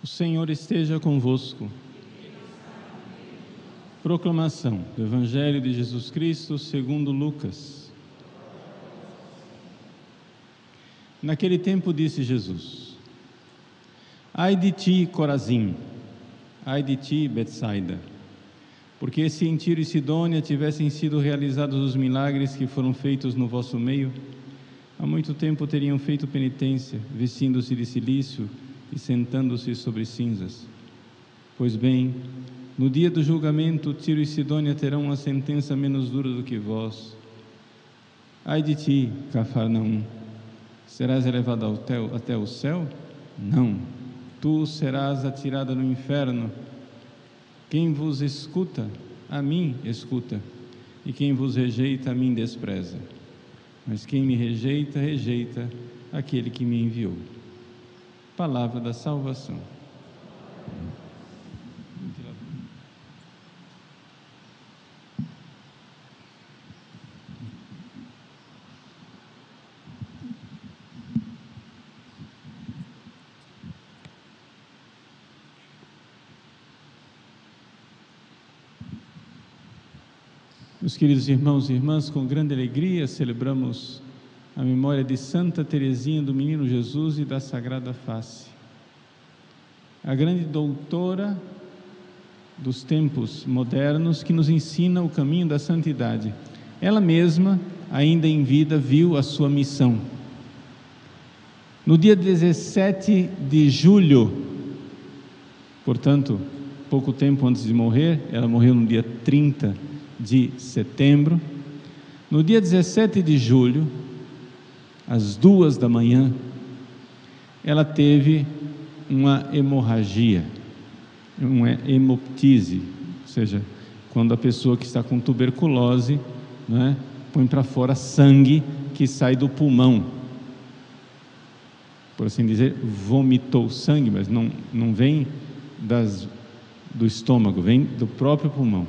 O Senhor esteja convosco. Proclamação do Evangelho de Jesus Cristo segundo Lucas. Naquele tempo disse Jesus: Ai de ti, Corazim, ai de ti, Betsaida, porque se em Tiro e Sidônia tivessem sido realizados os milagres que foram feitos no vosso meio, há muito tempo teriam feito penitência, vestindo-se de silício e sentando-se sobre cinzas. Pois bem, no dia do julgamento, Tiro e Sidônia terão uma sentença menos dura do que vós. Ai de ti, Cafarnaum, serás elevado até o céu? Não, tu serás atirada no inferno. Quem vos escuta, a mim escuta, e quem vos rejeita, a mim despreza. Mas quem me rejeita, rejeita aquele que me enviou palavra da salvação. Meus queridos irmãos e irmãs, com grande alegria celebramos a memória de Santa Teresinha do Menino Jesus e da Sagrada Face. A grande doutora dos tempos modernos que nos ensina o caminho da santidade. Ela mesma, ainda em vida, viu a sua missão. No dia 17 de julho, portanto, pouco tempo antes de morrer, ela morreu no dia 30 de setembro. No dia 17 de julho, às duas da manhã, ela teve uma hemorragia, uma hemoptise, ou seja, quando a pessoa que está com tuberculose né, põe para fora sangue que sai do pulmão. Por assim dizer, vomitou sangue, mas não, não vem das, do estômago, vem do próprio pulmão.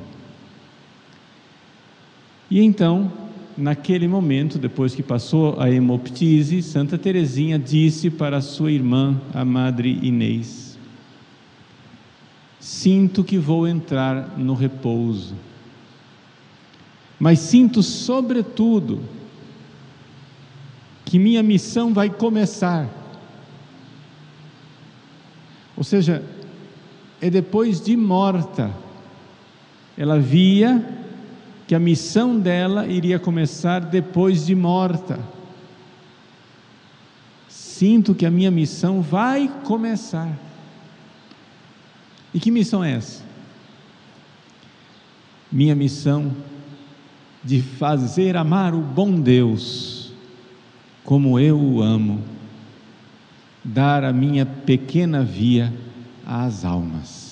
E então naquele momento, depois que passou a hemoptise, Santa Teresinha disse para sua irmã, a Madre Inês: Sinto que vou entrar no repouso, mas sinto sobretudo que minha missão vai começar. Ou seja, é depois de morta. Ela via que a missão dela iria começar depois de morta. Sinto que a minha missão vai começar. E que missão é essa? Minha missão de fazer amar o bom Deus como eu o amo, dar a minha pequena via às almas.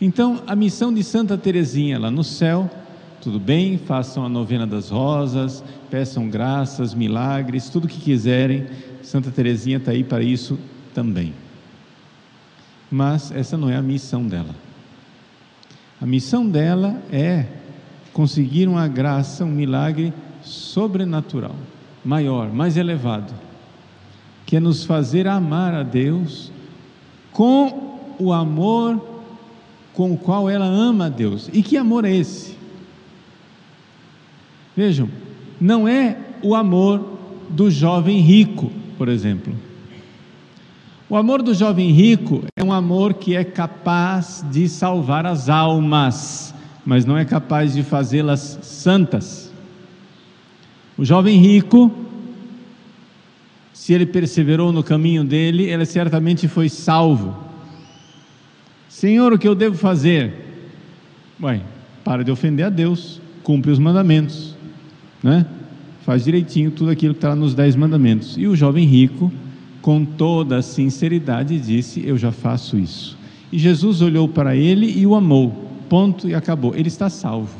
Então, a missão de Santa Teresinha lá no céu, tudo bem, façam a novena das rosas, peçam graças, milagres, tudo o que quiserem, Santa Teresinha está aí para isso também. Mas essa não é a missão dela. A missão dela é conseguir uma graça, um milagre sobrenatural, maior, mais elevado, que é nos fazer amar a Deus com o amor com o qual ela ama a Deus. E que amor é esse? Vejam, não é o amor do jovem rico, por exemplo. O amor do jovem rico é um amor que é capaz de salvar as almas, mas não é capaz de fazê-las santas. O jovem rico, se ele perseverou no caminho dele, ele certamente foi salvo Senhor, o que eu devo fazer? Ué, para de ofender a Deus, cumpre os mandamentos, né? Faz direitinho tudo aquilo que está nos dez mandamentos. E o jovem rico, com toda a sinceridade, disse: Eu já faço isso. E Jesus olhou para ele e o amou. Ponto e acabou. Ele está salvo.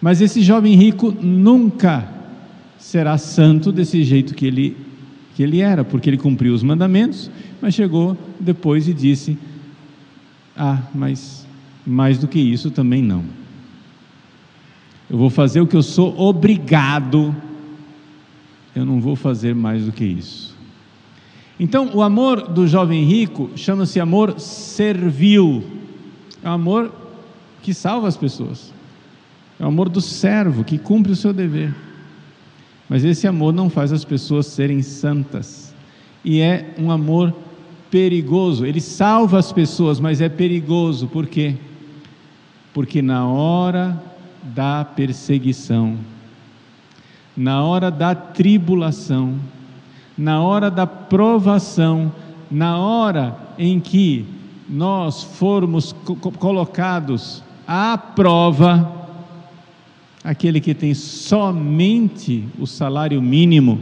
Mas esse jovem rico nunca será santo desse jeito que ele, que ele era, porque ele cumpriu os mandamentos, mas chegou depois e disse: ah, mas mais do que isso também não. Eu vou fazer o que eu sou obrigado, eu não vou fazer mais do que isso. Então, o amor do jovem rico chama-se amor servil. É o amor que salva as pessoas. É o amor do servo que cumpre o seu dever. Mas esse amor não faz as pessoas serem santas. E é um amor perigoso. Ele salva as pessoas, mas é perigoso. Por quê? Porque na hora da perseguição, na hora da tribulação, na hora da provação, na hora em que nós formos colocados à prova, aquele que tem somente o salário mínimo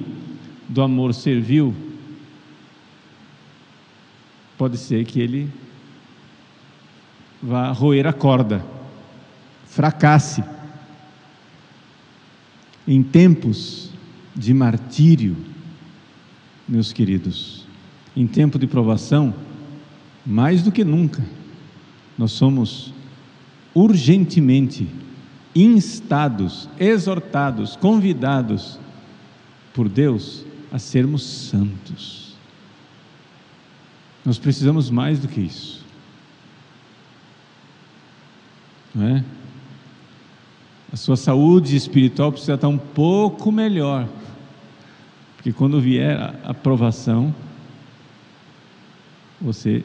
do amor servil, pode ser que ele vá roer a corda, fracasse. Em tempos de martírio, meus queridos, em tempo de provação, mais do que nunca, nós somos urgentemente instados, exortados, convidados por Deus a sermos santos. Nós precisamos mais do que isso. Não é? A sua saúde espiritual precisa estar um pouco melhor porque quando vier a aprovação, você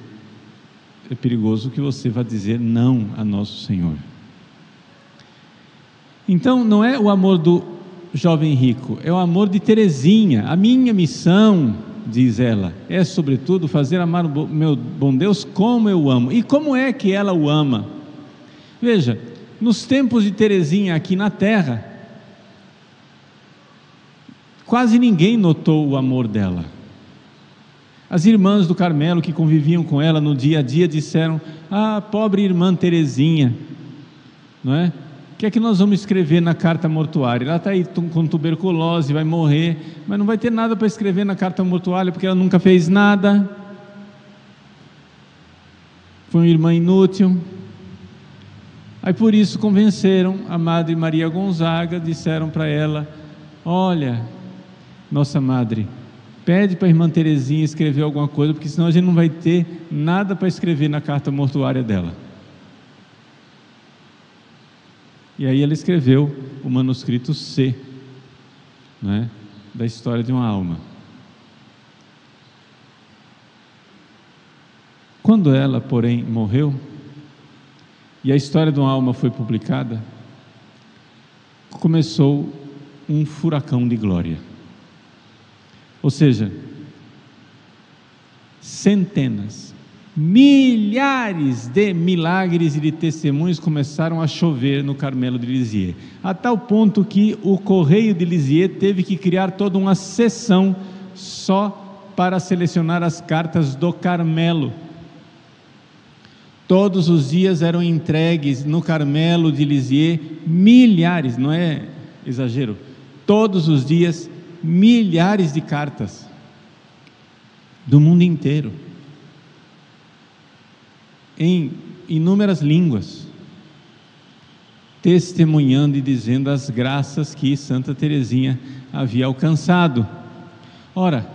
é perigoso que você vá dizer não a nosso Senhor. Então, não é o amor do jovem rico, é o amor de Teresinha. A minha missão, diz ela, é sobretudo fazer amar o meu bom Deus como eu amo. E como é que ela o ama? Veja, nos tempos de Teresinha aqui na terra, Quase ninguém notou o amor dela. As irmãs do Carmelo que conviviam com ela no dia a dia disseram: Ah, pobre irmã Terezinha, não é? Que é que nós vamos escrever na carta mortuária? Ela está aí com tuberculose, vai morrer, mas não vai ter nada para escrever na carta mortuária porque ela nunca fez nada. Foi uma irmã inútil. Aí por isso convenceram a Madre Maria Gonzaga, disseram para ela: Olha, nossa madre, pede para a irmã Terezinha escrever alguma coisa, porque senão a gente não vai ter nada para escrever na carta mortuária dela. E aí ela escreveu o manuscrito C, né, da história de uma alma. Quando ela, porém, morreu, e a história de uma alma foi publicada, começou um furacão de glória. Ou seja, centenas, milhares de milagres e de testemunhos começaram a chover no Carmelo de Lisieux, a tal ponto que o Correio de Lisieux teve que criar toda uma seção só para selecionar as cartas do Carmelo. Todos os dias eram entregues no Carmelo de Lisieux milhares, não é exagero, todos os dias milhares de cartas do mundo inteiro, em inúmeras línguas, testemunhando e dizendo as graças que Santa Teresinha havia alcançado. Ora,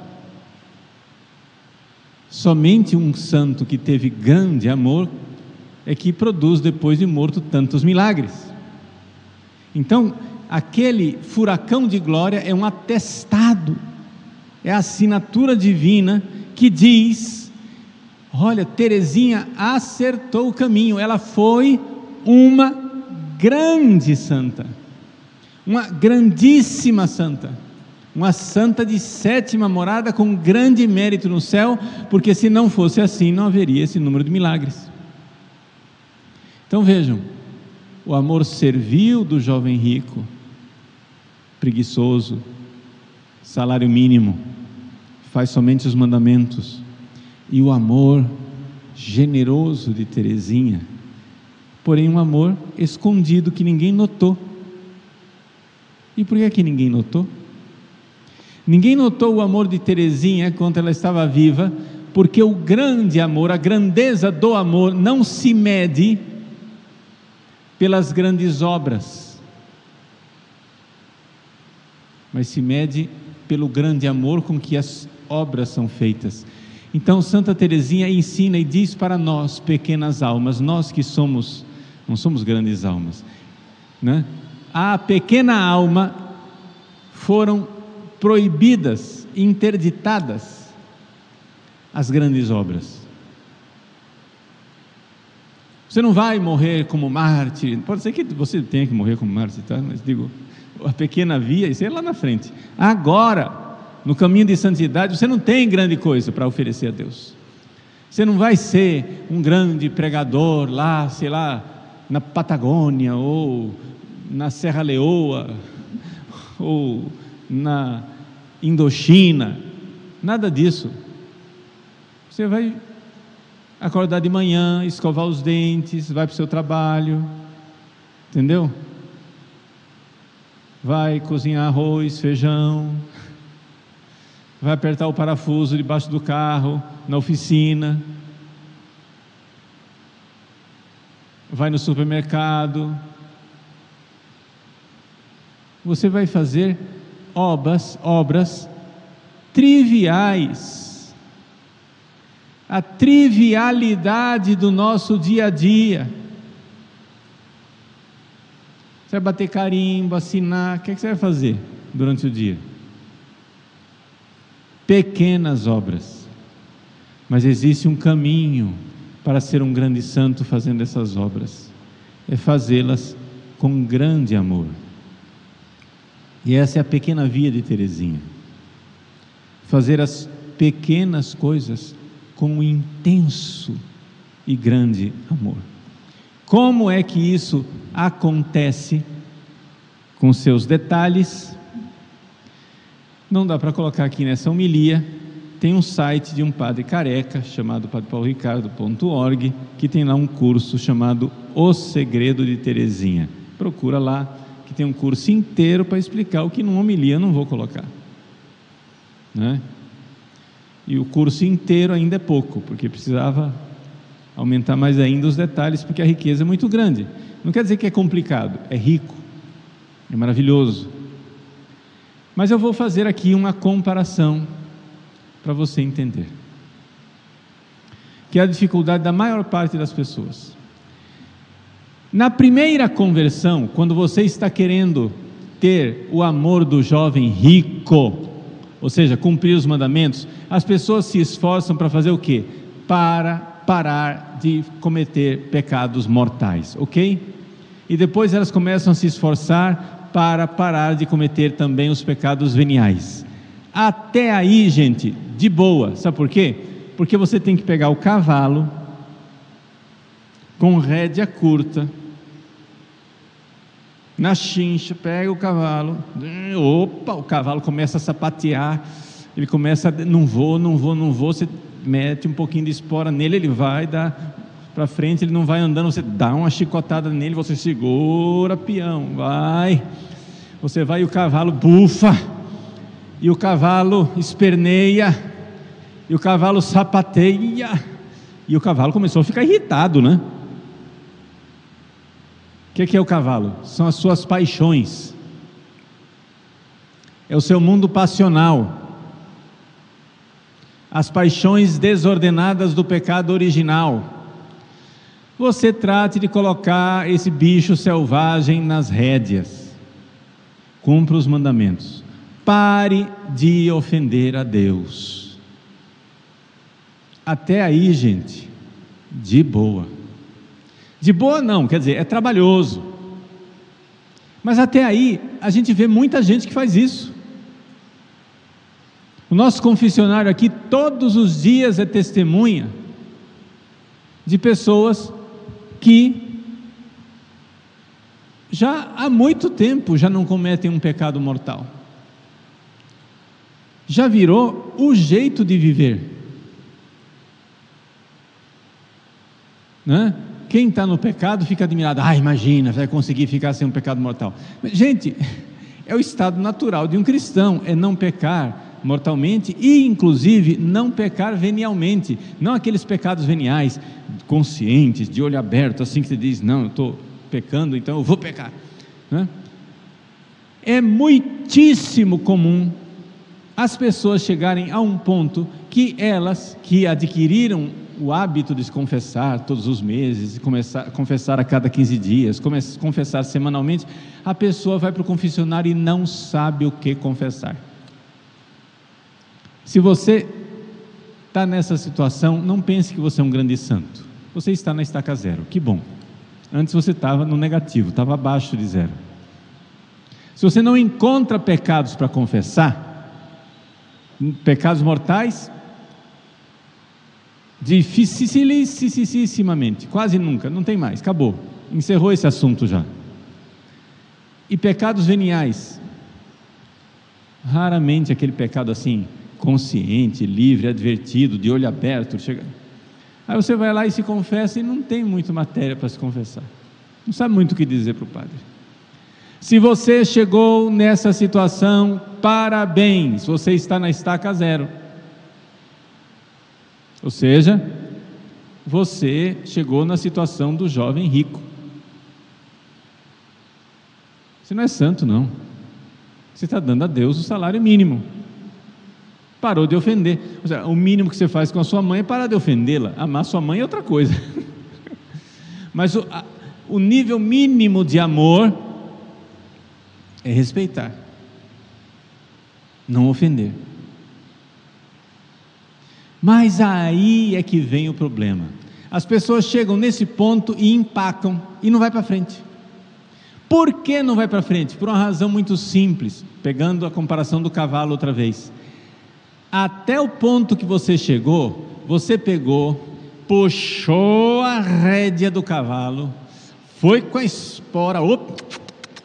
somente um santo que teve grande amor é que produz depois de morto tantos milagres. Então, aquele furacão de glória é um atestado, é a assinatura divina que diz: olha, Terezinha acertou o caminho, ela foi uma grande santa, uma grandíssima santa, uma santa de sétima morada com grande mérito no céu, porque se não fosse assim, não haveria esse número de milagres. Então vejam, o amor servil do jovem rico preguiçoso, salário mínimo, faz somente os mandamentos, e o amor generoso de Teresinha, porém um amor escondido que ninguém notou. E por que, que ninguém notou? Ninguém notou o amor de Teresinha quando ela estava viva, porque o grande amor, a grandeza do amor não se mede pelas grandes obras mas se mede pelo grande amor com que as obras são feitas. Então Santa Teresinha ensina e diz para nós, pequenas almas, nós que somos, não somos grandes almas, né? A pequena alma foram proibidas, interditadas as grandes obras. Você não vai morrer como mártir. Pode ser que você tenha que morrer como mártir, tá? Mas digo, a pequena via, isso é lá na frente. Agora, no caminho de santidade, você não tem grande coisa para oferecer a Deus. Você não vai ser um grande pregador lá, sei lá, na Patagônia ou na Serra Leoa ou na Indochina. Nada disso. Você vai acordar de manhã, escovar os dentes, vai para o seu trabalho, entendeu? Vai cozinhar arroz, feijão, vai apertar o parafuso debaixo do carro, na oficina, vai no supermercado. Você vai fazer obras, obras triviais a trivialidade do nosso dia a dia. Você vai bater carimbo, assinar, o que, é que você vai fazer durante o dia? Pequenas obras, mas existe um caminho para ser um grande santo fazendo essas obras, é fazê-las com grande amor. E essa é a pequena via de Teresinha. Fazer as pequenas coisas com um intenso e grande amor. Como é que isso acontece com seus detalhes? Não dá para colocar aqui nessa homilia. Tem um site de um padre careca chamado padrepaulricardo.org que tem lá um curso chamado O Segredo de Terezinha. Procura lá que tem um curso inteiro para explicar o que numa homilia não vou colocar. Né? E o curso inteiro ainda é pouco, porque precisava aumentar mais ainda os detalhes, porque a riqueza é muito grande. Não quer dizer que é complicado, é rico, é maravilhoso. Mas eu vou fazer aqui uma comparação para você entender. Que é a dificuldade da maior parte das pessoas. Na primeira conversão, quando você está querendo ter o amor do jovem rico, ou seja, cumprir os mandamentos, as pessoas se esforçam para fazer o quê? Para parar de cometer pecados mortais, ok? E depois elas começam a se esforçar para parar de cometer também os pecados veniais. Até aí, gente, de boa, sabe por quê? Porque você tem que pegar o cavalo com rédea curta, na chincha, pega o cavalo, opa, o cavalo começa a sapatear, ele começa a, não vou, não vou, não vou, você mete um pouquinho de espora nele, ele vai dar para frente, ele não vai andando, você dá uma chicotada nele, você segura peão, vai, você vai e o cavalo bufa, e o cavalo esperneia, e o cavalo sapateia, e o cavalo começou a ficar irritado, né? O que, que é o cavalo? São as suas paixões, é o seu mundo passional, as paixões desordenadas do pecado original. Você trate de colocar esse bicho selvagem nas rédeas, cumpra os mandamentos, pare de ofender a Deus. Até aí, gente, de boa. De boa não, quer dizer, é trabalhoso. Mas até aí, a gente vê muita gente que faz isso. O nosso confessionário aqui, todos os dias, é testemunha de pessoas que já há muito tempo já não cometem um pecado mortal. Já virou o jeito de viver. Né? Quem está no pecado fica admirado. Ah, imagina, vai conseguir ficar sem um pecado mortal. Gente, é o estado natural de um cristão, é não pecar mortalmente e, inclusive, não pecar venialmente. Não aqueles pecados veniais, conscientes, de olho aberto, assim que você diz: Não, eu estou pecando, então eu vou pecar. Né? É muitíssimo comum as pessoas chegarem a um ponto que elas que adquiriram o hábito de se confessar todos os meses, começar, confessar a cada 15 dias, confessar semanalmente, a pessoa vai para o confessionário e não sabe o que confessar. Se você está nessa situação, não pense que você é um grande santo. Você está na estaca zero, que bom. Antes você estava no negativo, estava abaixo de zero. Se você não encontra pecados para confessar, pecados mortais, dificilíssimamente, quase nunca, não tem mais, acabou, encerrou esse assunto já. E pecados veniais, raramente aquele pecado assim, consciente, livre, advertido, de olho aberto, chega. Aí você vai lá e se confessa e não tem muito matéria para se confessar, não sabe muito o que dizer para o padre. Se você chegou nessa situação, parabéns, você está na estaca zero. Ou seja, você chegou na situação do jovem rico. Você não é santo, não. Você está dando a Deus o salário mínimo. Parou de ofender. Seja, o mínimo que você faz com a sua mãe é parar de ofendê-la. Amar sua mãe é outra coisa. Mas o, a, o nível mínimo de amor é respeitar, não ofender. Mas aí é que vem o problema. As pessoas chegam nesse ponto e empacam e não vai para frente. Por que não vai para frente? Por uma razão muito simples, pegando a comparação do cavalo outra vez. Até o ponto que você chegou, você pegou, puxou a rédea do cavalo, foi com a espora, op,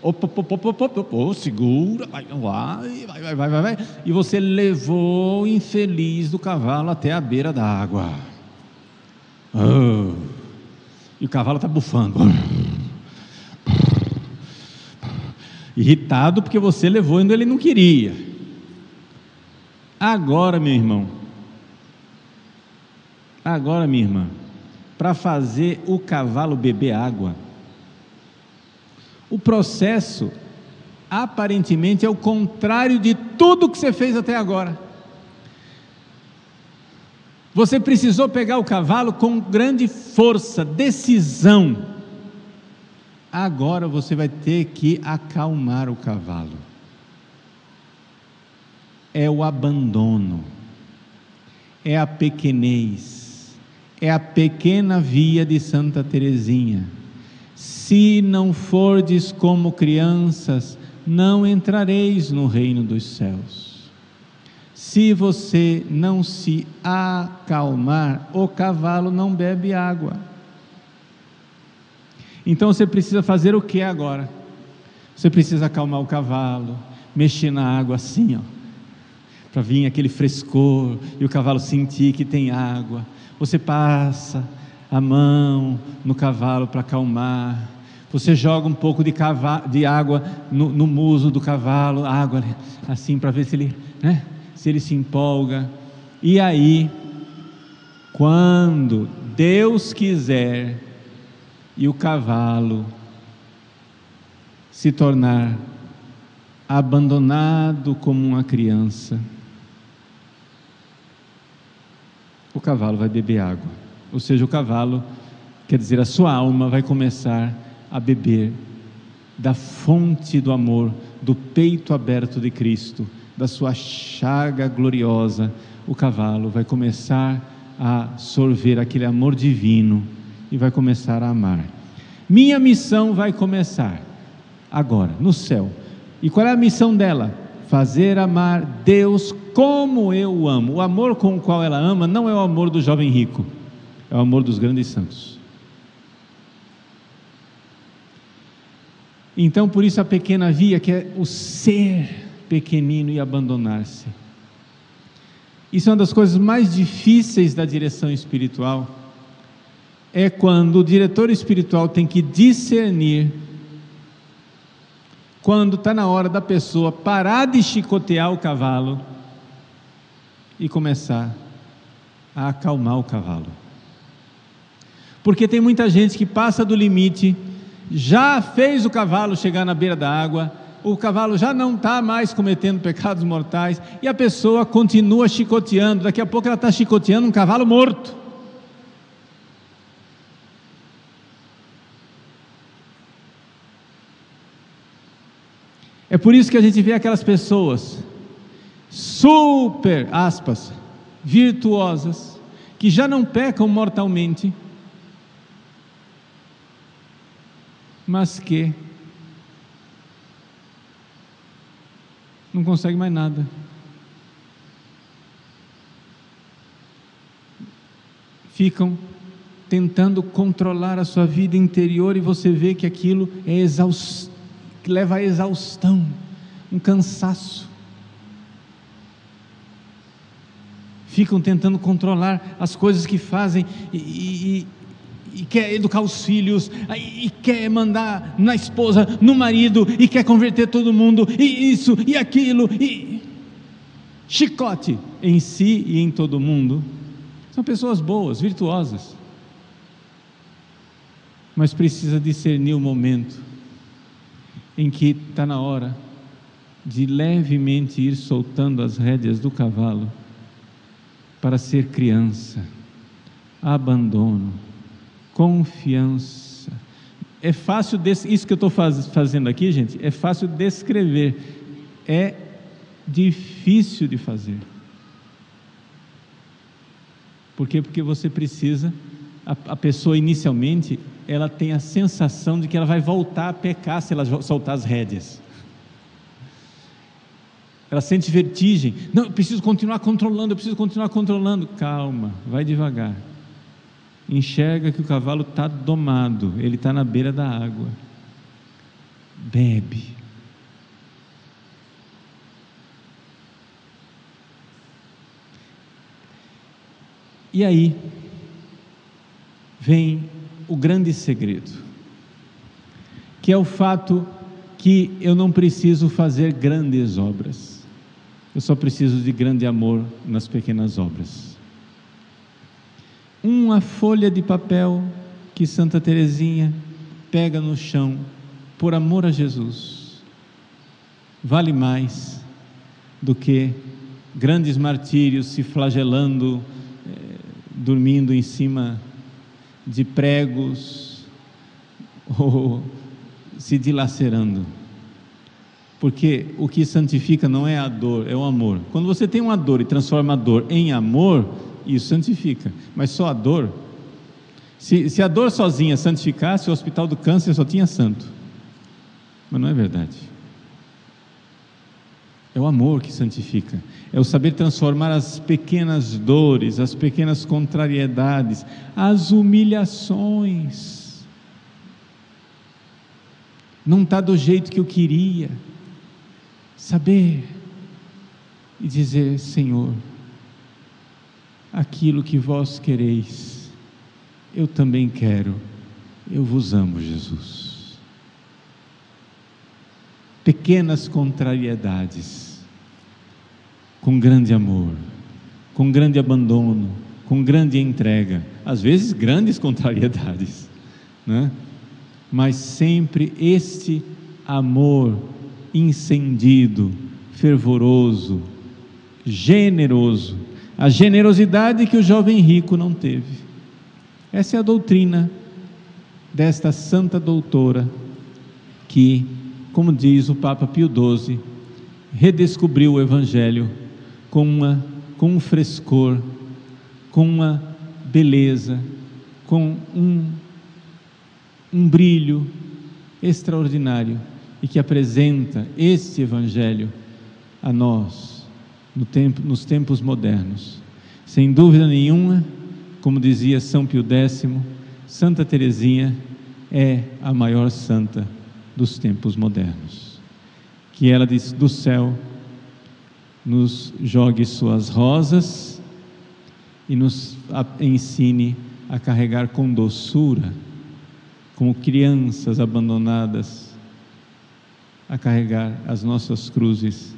Opa, opa, opa, opa, opa, segura, vai, vai, vai, vai, vai, vai, e você levou o infeliz do cavalo até a beira da água. Oh, e o cavalo está bufando. Irritado porque você levou onde ele não queria. Agora, meu irmão, agora, minha irmã, para fazer o cavalo beber água, o processo aparentemente é o contrário de tudo que você fez até agora. Você precisou pegar o cavalo com grande força, decisão. Agora você vai ter que acalmar o cavalo. É o abandono, é a pequenez, é a pequena via de Santa Teresinha se não fordes como crianças, não entrareis no reino dos céus. Se você não se acalmar, o cavalo não bebe água. Então você precisa fazer o que agora? Você precisa acalmar o cavalo, mexer na água assim, ó, para vir aquele frescor e o cavalo sentir que tem água. Você passa a mão no cavalo para acalmar. Você joga um pouco de, de água no, no, muso do cavalo, água assim para ver se ele, né, se ele se empolga. E aí, quando Deus quiser e o cavalo se tornar abandonado como uma criança, o cavalo vai beber água. Ou seja, o cavalo, quer dizer, a sua alma vai começar a beber da fonte do amor, do peito aberto de Cristo, da sua chaga gloriosa. O cavalo vai começar a sorver aquele amor divino e vai começar a amar. Minha missão vai começar agora, no céu. E qual é a missão dela? Fazer amar Deus como eu amo. O amor com o qual ela ama não é o amor do jovem rico é o amor dos grandes santos. Então, por isso a pequena via, que é o ser pequenino e abandonar-se. Isso é uma das coisas mais difíceis da direção espiritual. É quando o diretor espiritual tem que discernir quando está na hora da pessoa parar de chicotear o cavalo e começar a acalmar o cavalo. Porque tem muita gente que passa do limite, já fez o cavalo chegar na beira da água, o cavalo já não está mais cometendo pecados mortais e a pessoa continua chicoteando. Daqui a pouco ela está chicoteando um cavalo morto. É por isso que a gente vê aquelas pessoas super, aspas, virtuosas, que já não pecam mortalmente, mas que não consegue mais nada. Ficam tentando controlar a sua vida interior e você vê que aquilo é exaust... leva à exaustão, um cansaço. Ficam tentando controlar as coisas que fazem e, e, e quer educar os filhos, e quer mandar na esposa, no marido, e quer converter todo mundo, e isso, e aquilo, e chicote em si e em todo mundo. São pessoas boas, virtuosas, mas precisa discernir o momento em que está na hora de levemente ir soltando as rédeas do cavalo para ser criança, abandono confiança. É fácil, isso que eu estou faz, fazendo aqui, gente, é fácil descrever, é difícil de fazer. Por quê? Porque você precisa, a, a pessoa inicialmente, ela tem a sensação de que ela vai voltar a pecar se ela soltar as rédeas. Ela sente vertigem. Não, eu preciso continuar controlando, eu preciso continuar controlando. Calma, vai devagar enxerga que o cavalo está domado, ele está na beira da água. Bebe. E aí vem o grande segredo, que é o fato que eu não preciso fazer grandes obras, eu só preciso de grande amor nas pequenas obras. Uma folha de papel que Santa Teresinha pega no chão por amor a Jesus vale mais do que grandes martírios se flagelando, eh, dormindo em cima de pregos ou se dilacerando. Porque o que santifica não é a dor, é o amor. Quando você tem uma dor e transforma a dor em amor, isso santifica. Mas só a dor. Se, se a dor sozinha santificasse, o hospital do câncer só tinha santo. Mas não é verdade. É o amor que santifica. É o saber transformar as pequenas dores, as pequenas contrariedades, as humilhações. Não está do jeito que eu queria. Saber e dizer: Senhor, aquilo que vós quereis, eu também quero, eu vos amo, Jesus. Pequenas contrariedades, com grande amor, com grande abandono, com grande entrega, às vezes grandes contrariedades, né? mas sempre este amor incendido, fervoroso, generoso, a generosidade que o jovem rico não teve. Essa é a doutrina desta santa doutora que, como diz o Papa Pio XII, redescobriu o Evangelho com, uma, com um frescor, com uma beleza, com um, um brilho extraordinário e que apresenta este Evangelho a nós no tempo, nos tempos modernos. Sem dúvida nenhuma, como dizia São Pio X, Santa Teresinha é a maior santa dos tempos modernos. Que ela do céu nos jogue suas rosas e nos ensine a carregar com doçura, como crianças abandonadas, a carregar as nossas cruzes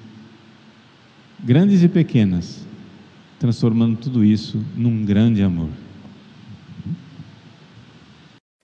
grandes e pequenas, transformando tudo isso num grande amor.